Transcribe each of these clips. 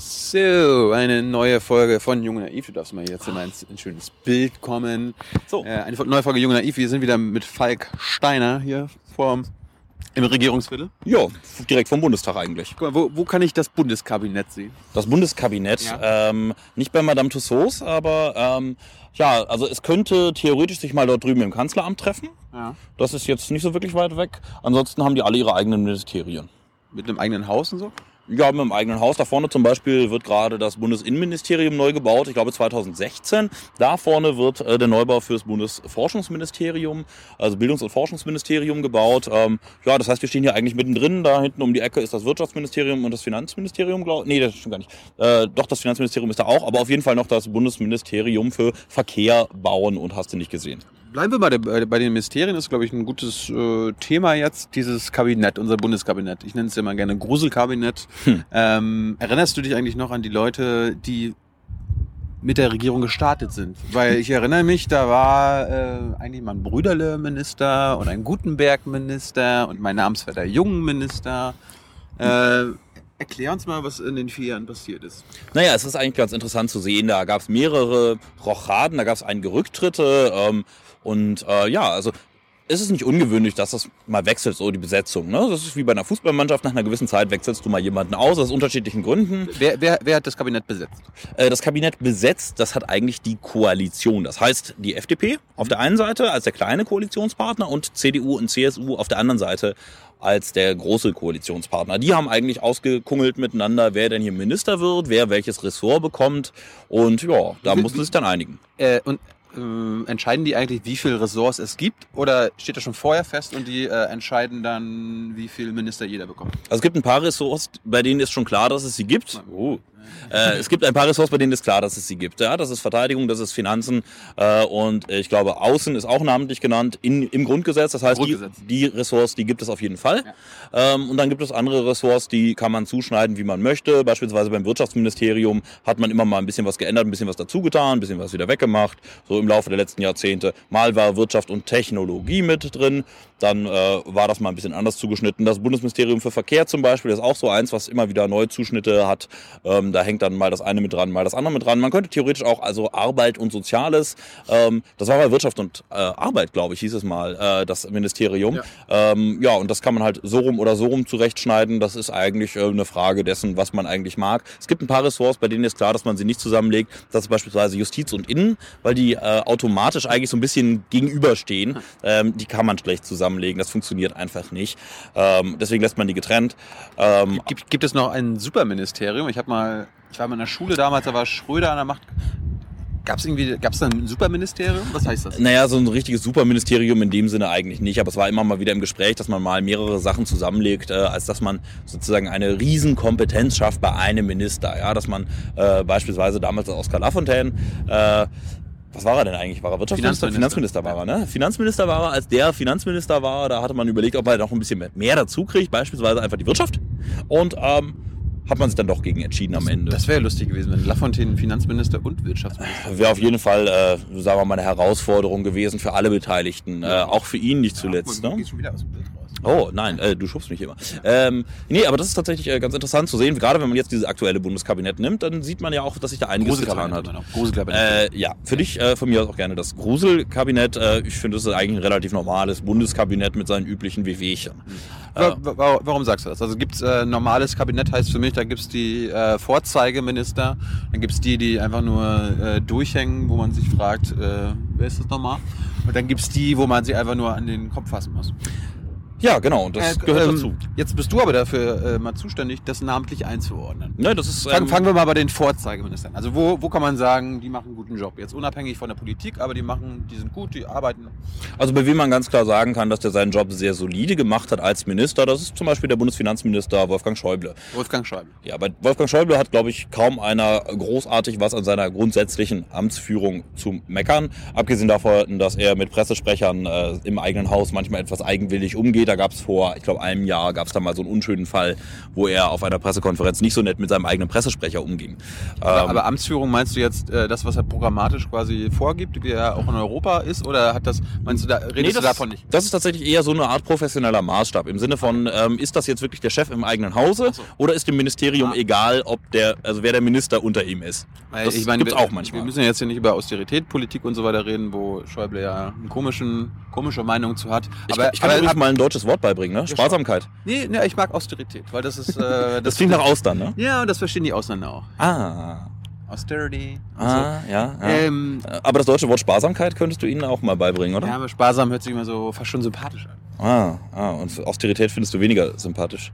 So, eine neue Folge von Junge Naiv. Du darfst mal jetzt in ein, ein schönes Bild kommen. So. Äh, eine neue Folge Junge Naiv. Wir sind wieder mit Falk Steiner hier vor, im Regierungsviertel. Ja, direkt vom Bundestag eigentlich. Guck mal, wo, wo kann ich das Bundeskabinett sehen? Das Bundeskabinett, Ja. ähm, nicht bei Madame Tussauds, aber ähm, ja, also es könnte theoretisch sich mal dort drüben im Kanzleramt treffen. Ja. Das ist jetzt nicht so wirklich weit weg. Ansonsten haben die alle ihre eigenen Ministerien. Mit einem eigenen Haus und so? Ja, mit dem eigenen Haus. Da vorne zum Beispiel wird gerade das Bundesinnenministerium neu gebaut. Ich glaube 2016. Da vorne wird äh, der Neubau für das Bundesforschungsministerium, also Bildungs- und Forschungsministerium gebaut. Ähm, ja, das heißt, wir stehen hier eigentlich mittendrin. Da hinten um die Ecke ist das Wirtschaftsministerium und das Finanzministerium, glaube Nee, das stimmt gar nicht. Äh, doch, das Finanzministerium ist da auch, aber auf jeden Fall noch das Bundesministerium für Verkehr, Bauen und hast du nicht gesehen. Bleiben wir bei, der, bei den Ministerien, ist, glaube ich, ein gutes äh, Thema jetzt, dieses Kabinett, unser Bundeskabinett. Ich nenne es ja immer gerne Gruselkabinett. Hm. Ähm, erinnerst du dich eigentlich noch an die Leute, die mit der Regierung gestartet sind? Weil ich erinnere mich, da war äh, eigentlich mal ein Brüderle-Minister und ein Gutenberg-Minister und mein Namensvetter Jungen-Minister. Äh, erklär uns mal, was in den vier Jahren passiert ist. Naja, es ist eigentlich ganz interessant zu sehen. Da gab es mehrere Rochaden, da gab es einige Rücktritte. Ähm, und äh, ja, also es ist nicht ungewöhnlich, dass das mal wechselt, so die Besetzung. Ne? Das ist wie bei einer Fußballmannschaft, nach einer gewissen Zeit wechselst du mal jemanden aus, aus unterschiedlichen Gründen. Wer, wer, wer hat das Kabinett besetzt? Äh, das Kabinett besetzt, das hat eigentlich die Koalition. Das heißt, die FDP auf der einen Seite als der kleine Koalitionspartner und CDU und CSU auf der anderen Seite als der große Koalitionspartner. Die haben eigentlich ausgekungelt miteinander, wer denn hier Minister wird, wer welches Ressort bekommt. Und ja, da mussten sie sich dann einigen. Äh, und ähm, entscheiden die eigentlich, wie viele Ressorts es gibt? Oder steht das schon vorher fest und die äh, entscheiden dann, wie viel Minister jeder bekommt? Also es gibt ein paar Ressorts, bei denen ist schon klar, dass es sie gibt. Oh. Äh, es gibt ein paar Ressorts, bei denen ist klar, dass es sie gibt. Ja, das ist Verteidigung, das ist Finanzen äh, und ich glaube Außen ist auch namentlich genannt in, im Grundgesetz. Das heißt, Grundgesetz. Die, die Ressorts, die gibt es auf jeden Fall. Ähm, und dann gibt es andere Ressorts, die kann man zuschneiden, wie man möchte. Beispielsweise beim Wirtschaftsministerium hat man immer mal ein bisschen was geändert, ein bisschen was dazugetan, ein bisschen was wieder weggemacht. So im Laufe der letzten Jahrzehnte. Mal war Wirtschaft und Technologie mit drin. Dann äh, war das mal ein bisschen anders zugeschnitten. Das Bundesministerium für Verkehr zum Beispiel ist auch so eins, was immer wieder neue Zuschnitte hat. Ähm, da hängt dann mal das eine mit dran, mal das andere mit dran. Man könnte theoretisch auch also Arbeit und Soziales, ähm, das war bei Wirtschaft und äh, Arbeit, glaube ich, hieß es mal, äh, das Ministerium. Ja. Ähm, ja, und das kann man halt so rum oder so rum zurechtschneiden. Das ist eigentlich äh, eine Frage dessen, was man eigentlich mag. Es gibt ein paar Ressorts, bei denen ist klar, dass man sie nicht zusammenlegt. Das ist beispielsweise Justiz und Innen, weil die äh, automatisch eigentlich so ein bisschen gegenüberstehen. Ähm, die kann man schlecht zusammenlegen. Das funktioniert einfach nicht. Ähm, deswegen lässt man die getrennt. Ähm, Gibt, gibt es noch ein Superministerium? Ich habe mal, ich war mal in der Schule damals, da war Schröder an der Macht. Gab es irgendwie, gab es da ein Superministerium? Was heißt das? Naja, so ein richtiges Superministerium in dem Sinne eigentlich nicht, aber es war immer mal wieder im Gespräch, dass man mal mehrere Sachen zusammenlegt, äh, als dass man sozusagen eine Riesenkompetenz schafft bei einem Minister. Ja, dass man äh, beispielsweise damals Oskar Lafontaine, äh, was war er denn eigentlich? War er Wirtschaftsminister? Finanzminister. Finanzminister war er, ne? Finanzminister war er, als der Finanzminister war, da hatte man überlegt, ob er noch ein bisschen mehr- dazu kriegt, beispielsweise einfach die Wirtschaft. Und ähm, hat man sich dann doch gegen entschieden am Ende. Das wäre lustig gewesen, wenn Lafontaine Finanzminister und Wirtschaftsminister. Wäre auf jeden Fall, äh, sagen wir mal, eine Herausforderung gewesen für alle Beteiligten. Äh, auch für ihn nicht zuletzt. Ja, ne? gehst schon wieder aus dem Bild raus. Oh, nein, äh, du schubst mich immer. Ähm, nee, aber das ist tatsächlich äh, ganz interessant zu sehen. Gerade wenn man jetzt dieses aktuelle Bundeskabinett nimmt, dann sieht man ja auch, dass sich da einiges getan hat. Gruselkabinett. Äh, ja, für dich, äh, von mir aus auch gerne das Gruselkabinett. Äh, ich finde, das ist eigentlich ein relativ normales Bundeskabinett mit seinen üblichen WWchen. Wa- wa- Warum sagst du das? Also gibt's äh, normales Kabinett, heißt für mich, da gibt's die äh, Vorzeigeminister, dann gibt's die, die einfach nur äh, durchhängen, wo man sich fragt, äh, wer ist das nochmal? Und dann gibt's die, wo man sie einfach nur an den Kopf fassen muss. Ja, genau, und das Äh, gehört ähm, dazu. Jetzt bist du aber dafür äh, mal zuständig, das namentlich einzuordnen. Ne, das ist, Fangen, ähm, fangen wir mal bei den Vorzeigeministern. Also wo, wo kann man sagen, die machen einen guten Job? Jetzt unabhängig von der Politik, aber die machen, die sind gut, die arbeiten. Also bei wem man ganz klar sagen kann, dass der seinen Job sehr solide gemacht hat als Minister, das ist zum Beispiel der Bundesfinanzminister Wolfgang Schäuble. Wolfgang Schäuble. Ja, bei Wolfgang Schäuble hat, glaube ich, kaum einer großartig was an seiner grundsätzlichen Amtsführung zu meckern. Abgesehen davon, dass er mit Pressesprechern äh, im eigenen Haus manchmal etwas eigenwillig umgeht. Später gab es vor, ich glaube, einem Jahr gab es da mal so einen unschönen Fall, wo er auf einer Pressekonferenz nicht so nett mit seinem eigenen Pressesprecher umging. Aber, Ähm, aber Amtsführung meinst du jetzt äh, das, was er programmatisch quasi vorgibt, wie er auch in Europa ist? Oder hat das, meinst du, da redest Nee, du das, davon nicht? Das ist tatsächlich eher so eine Art professioneller Maßstab. Im Sinne von, ähm, ist das jetzt wirklich der Chef im eigenen Hause so. oder ist dem Ministerium Ah. egal, ob der, also wer der Minister unter ihm ist? Weil das ich meine, gibt's wir, auch manchmal. Wir müssen ja jetzt hier nicht über Austerität, Politik und so weiter reden, wo Schäuble ja eine komischen, komische Meinung zu hat. Ich, kann- ich kann übrigens mal ein deutsches Wort beibringen, ne? Sparsamkeit. nee, nee, ich mag Austerität, weil das ist... Äh, Das klingt nach Austern, ne? Ja, und das verstehen die Ausländer auch. Ah. Austerity Ah, ja. so. ja. Ähm, Aber das deutsche Wort Sparsamkeit könntest du ihnen auch mal beibringen, oder? ja, aber sparsam hört sich immer so fast schon sympathisch an. Ah, ah, und Austerität findest du weniger sympathisch.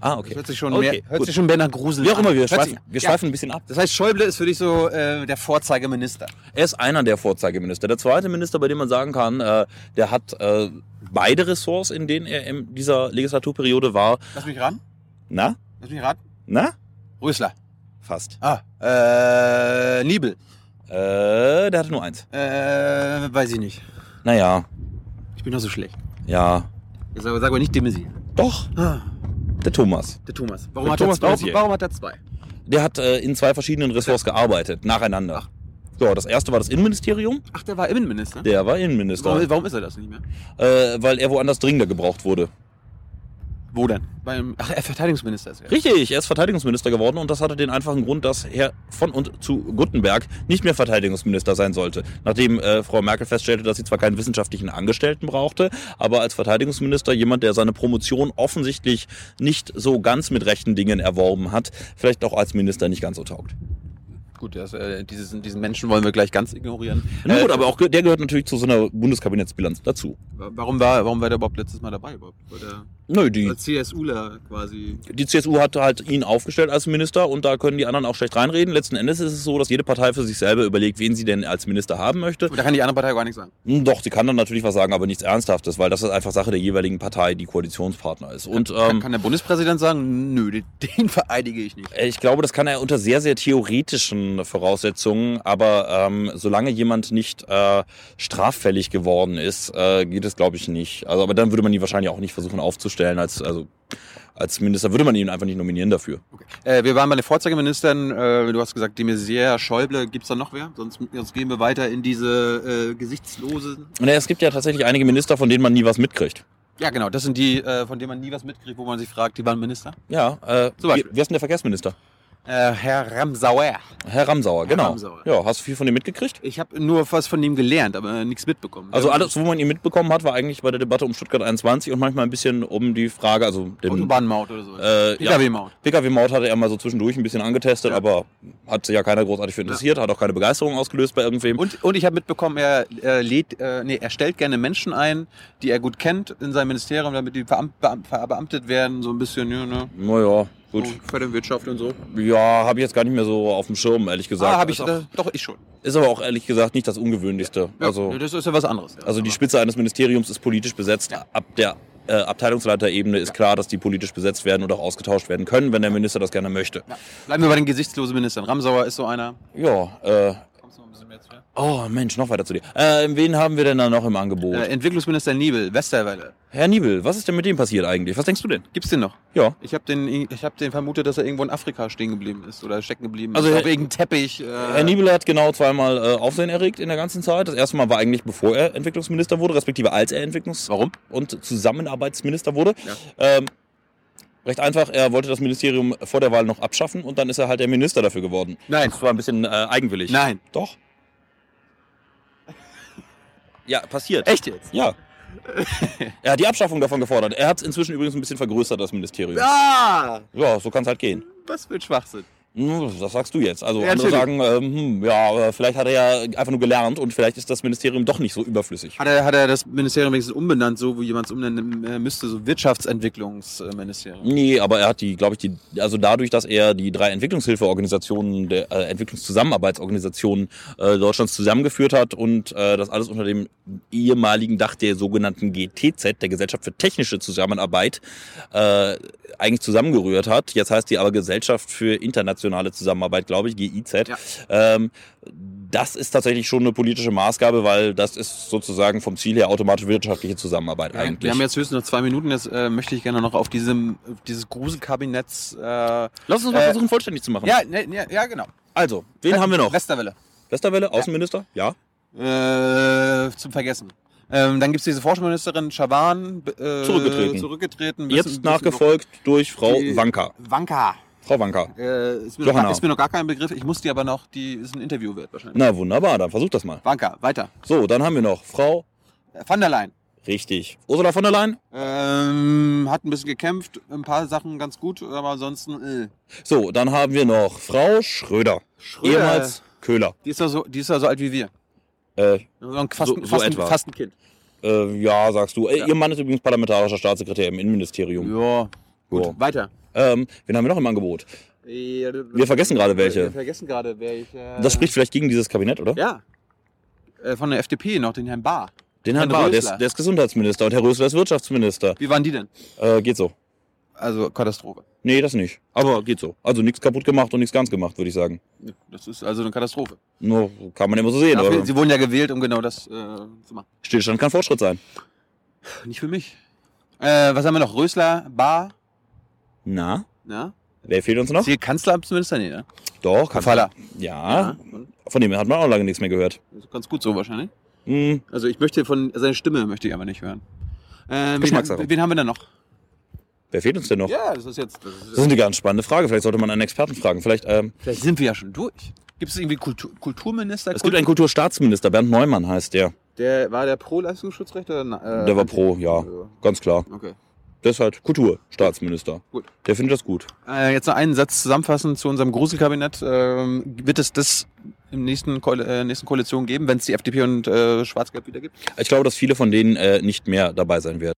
Ah, Das okay. hört sich schon, Okay, mehr, hört gut. sich schon mehr nach Grusel Wie auch immer, wir schweifen, sich- wir ja. schweifen ein bisschen ab. Das heißt, Schäuble ist für dich so äh, der Vorzeigeminister. Er ist einer der Vorzeigeminister. Der zweite Minister, bei dem man sagen kann, äh, der hat äh, beide Ressorts, in denen er in dieser Legislaturperiode war. Lass mich raten. Na? Lass mich raten. Na? Rösler. Fast. Ah, äh, Niebel. Äh, der hatte nur eins. Äh, weiß ich nicht. Naja, Ich bin doch so schlecht. ja. Jetzt sag, sag aber nicht de Maizière. Doch, Ah, der Thomas. der Thomas. Warum, Der hat, Thomas er, Maizière. warum hat er zwei? Der hat äh, in zwei verschiedenen Ressorts gearbeitet, nacheinander. So, das erste war das Innenministerium. Ach, der war Innenminister. Der war Innenminister, warum, warum ist er das nicht mehr? äh, weil er woanders dringender gebraucht wurde. Wo denn? Beim, ach, er Verteidigungsminister ist er. Richtig, er ist Verteidigungsminister geworden und das hatte den einfachen Grund, dass Herr von und zu Guttenberg nicht mehr Verteidigungsminister sein sollte. Nachdem äh, Frau Merkel feststellte, dass sie zwar keinen wissenschaftlichen Angestellten brauchte, aber als Verteidigungsminister jemand, der seine Promotion offensichtlich nicht so ganz mit rechten Dingen erworben hat, vielleicht auch als Minister nicht ganz so taugt. Gut, das, äh, dieses, diesen Menschen wollen wir gleich ganz ignorieren. Na Äh, gut, aber auch der gehört natürlich zu so einer Bundeskabinettsbilanz dazu. Warum war, warum war der überhaupt letztes Mal dabei? Überhaupt? Weil der Nö, die, CSUler quasi. die CSU hat halt ihn aufgestellt als Minister und da können die anderen auch schlecht reinreden. Letzten Endes ist es so, dass jede Partei für sich selber überlegt, wen sie denn als Minister haben möchte. Da kann die andere Partei gar nichts sagen. Hm, Doch, sie kann dann natürlich was sagen, aber nichts Ernsthaftes, weil das ist einfach Sache der jeweiligen Partei, die Koalitionspartner ist. Und kann, ähm, kann der Bundespräsident sagen, nö, den, vereidige ich nicht. ich glaube, das kann er unter sehr, sehr theoretischen Voraussetzungen, aber ähm, solange jemand nicht äh, straffällig geworden ist, äh, geht es, glaube ich, nicht. Also, aber dann würde man ihn wahrscheinlich auch nicht versuchen aufzustellen als, also, als Minister, würde man ihn einfach nicht nominieren dafür. Okay. Äh, wir waren bei den Vorzeigeministern. Äh, du hast gesagt, de Maizière, Schäuble. Gibt's da noch wer? Sonst, sonst gehen wir weiter in diese äh, gesichtslose. Und es gibt ja tatsächlich einige Minister, von denen man nie was mitkriegt. Ja, genau. Das sind die, äh, von denen man nie was mitkriegt, wo man sich fragt, die waren Minister. Ja, äh, Zum Beispiel. wer ist denn der Verkehrsminister? Äh, Herr Ramsauer. Herr Ramsauer, Herr genau. Ramsauer. Ja, hast du viel von dem mitgekriegt? Ich habe nur was von ihm gelernt, aber nichts mitbekommen. Also alles, wo man ihn mitbekommen hat, war eigentlich bei der Debatte um Stuttgart 21 und manchmal ein bisschen um die Frage, also den Autobahnmaut oder so. äh, PKW-Maut. Ja, PKW-Maut hatte er mal so zwischendurch ein bisschen angetestet, Ja. aber hat sich ja keiner großartig für interessiert, hat auch keine Begeisterung ausgelöst bei irgendwem. Und, und ich habe mitbekommen, er, er lädt, äh, nee, er stellt gerne Menschen ein, die er gut kennt in seinem Ministerium, damit die verbeamtet werden, so ein bisschen, ja, ne? naja, gut. So für die Wirtschaft und so. Ja, habe ich jetzt gar nicht mehr so auf dem Schirm, ehrlich gesagt. ah, habe ich, auch, doch, ich schon. ist aber auch ehrlich gesagt nicht das Ungewöhnlichste. Ja, also, das ist ja was anderes. Ja. also die Spitze eines Ministeriums ist politisch besetzt. Ab der äh, Abteilungsleiterebene ist klar, dass die politisch besetzt werden und auch ausgetauscht werden können, wenn der Minister das gerne möchte. Ja. Bleiben wir bei den gesichtslosen Ministern. Ramsauer ist so einer. Ja, äh, Kommst du noch ein bisschen mehr zu? Oh Mensch, noch weiter zu dir. Äh, wen haben wir denn da noch im Angebot? Äh, Entwicklungsminister Niebel, Westerwelle. Herr Niebel, was ist denn mit dem passiert eigentlich? Was denkst du denn? Gibt's den noch? Ja. Ich habe den, ich hab den vermutet, dass er irgendwo in Afrika stehen geblieben ist oder stecken geblieben Also ist. Auf irgendeinem Teppich. Äh, Herr Niebel hat genau zweimal äh, Aufsehen erregt in der ganzen Zeit. Das erste Mal war eigentlich bevor er Entwicklungsminister wurde, respektive als er Entwicklungs- Warum? und Zusammenarbeitsminister wurde. Ja. Ähm, recht einfach, er wollte das Ministerium vor der Wahl noch abschaffen und dann ist er halt der Minister dafür geworden. Nein. Das war ein bisschen äh, eigenwillig. Nein. Doch. Ja, passiert. Echt jetzt? Ja. er hat die Abschaffung davon gefordert. Er hat es inzwischen übrigens ein bisschen vergrößert, das Ministerium. Ah! Ja, so kann es halt gehen. Was für ein Schwachsinn. Hm, Das sagst du jetzt. Also Ja, andere sagen, ähm, hm, ja, aber vielleicht hat er ja einfach nur gelernt und vielleicht ist das Ministerium doch nicht so überflüssig. Hat er, hat er das Ministerium wenigstens umbenannt, so wie jemand es umnennen äh, müsste, so Wirtschaftsentwicklungsministerium? Nee, aber er hat die, glaube ich, die, also dadurch, dass er die drei Entwicklungshilfeorganisationen, der äh, Entwicklungszusammenarbeitsorganisationen äh, Deutschlands zusammengeführt hat und äh, das alles unter dem ehemaligen Dach der sogenannten GTZ, der Gesellschaft für technische Zusammenarbeit, äh, eigentlich zusammengerührt hat. Jetzt heißt die aber Gesellschaft für internationale Zusammenarbeit, glaube ich, GIZ. Ja. Ähm, Das ist tatsächlich schon eine politische Maßgabe, weil das ist sozusagen vom Ziel her automatisch wirtschaftliche Zusammenarbeit Ja, eigentlich. Wir haben jetzt höchstens noch zwei Minuten. Jetzt äh, möchte ich gerne noch auf diesem dieses Gruselkabinetts. Äh, Lass uns mal Äh, versuchen, vollständig zu machen. ja, ne, ne, ja, genau. Also, wen haben wir noch? Westerwelle. Westerwelle, Außenminister? Ja. Äh, zum Vergessen. Ähm, dann gibt es diese Forschungsministerin Schaban. äh, Zurückgetreten. Zurückgetreten. Jetzt Bisschen- nachgefolgt durch Frau Wanka. Wanka. Frau Wanka. Äh, ist, mir noch, gar- ist mir noch gar kein Begriff. Ich muss die aber noch, die ist ein Interview wert wahrscheinlich. Na wunderbar, dann versuch das mal. Wanka, weiter. So, dann haben wir noch Frau. Äh, Van der Leyen. Richtig. Ursula von der Leyen? Ähm, hat ein bisschen gekämpft, ein paar Sachen ganz gut, aber ansonsten. Äh. So, dann haben wir noch Frau Schröder. Schröder. Ehemals Köhler. Die ist ja so, die ist ja so alt wie wir. Äh, fast, So- so fast, etwa. Ein, fast ein Kind. äh, ja, sagst du. Äh, Ja. Ihr Mann ist übrigens parlamentarischer Staatssekretär im Innenministerium. Ja. Gut, Ja. weiter. Ähm, wen haben wir noch im Angebot? Wir vergessen gerade welche. Wir vergessen gerade welche. Das spricht vielleicht gegen dieses Kabinett, oder? Ja. Äh, von der FDP noch, den Herrn Bahr. Den Herrn Herrn Bahr, der ist, der ist Gesundheitsminister und Herr Rösler ist Wirtschaftsminister. Wie waren die denn? Äh, geht so. Also Katastrophe. Nee, das nicht. Aber geht so. Also nichts kaputt gemacht und nichts ganz gemacht, würde ich sagen. Ja, Das ist also eine Katastrophe. Nur kann man immer so sehen. Dafür, Sie wurden ja gewählt, um genau das äh, zu machen. Stillstand kann Fortschritt sein. Nicht für mich. Äh, was haben wir noch? Rösler, Bahr, Na, ja? wer fehlt uns noch? Hier Kanzleramtsminister? Nee, ne? Doch, kann Faller. Ja, und? von dem hat man auch lange nichts mehr gehört. Ist ganz gut so wahrscheinlich. Hm, Also ich möchte von seine Stimme möchte ich aber nicht hören. Äh, wen, Geschmackssache. wen haben wir denn noch? Wer fehlt uns denn noch? Ja, das ist jetzt. Das Das ist eine ganz spannende Frage. Vielleicht sollte man einen Experten fragen. Vielleicht, ähm, vielleicht sind wir ja schon durch. Gibt es irgendwie Kultur, Kulturminister? es gibt einen Kulturstaatsminister, Bernd Neumann heißt der. Der war der pro Leistungsschutzrecht oder? Äh, Der war anti- pro, ja, ganz klar. Okay. Der ist halt Kulturstaatsminister. Gut. Der findet das gut. Äh, jetzt noch einen Satz zusammenfassend zu unserem Gruselkabinett. Ähm, wird es das im nächsten, Koal äh, nächsten Koalition geben, wenn es die FDP und äh, Schwarz-Gelb wieder gibt? Ich glaube, dass viele von denen äh, nicht mehr dabei sein werden.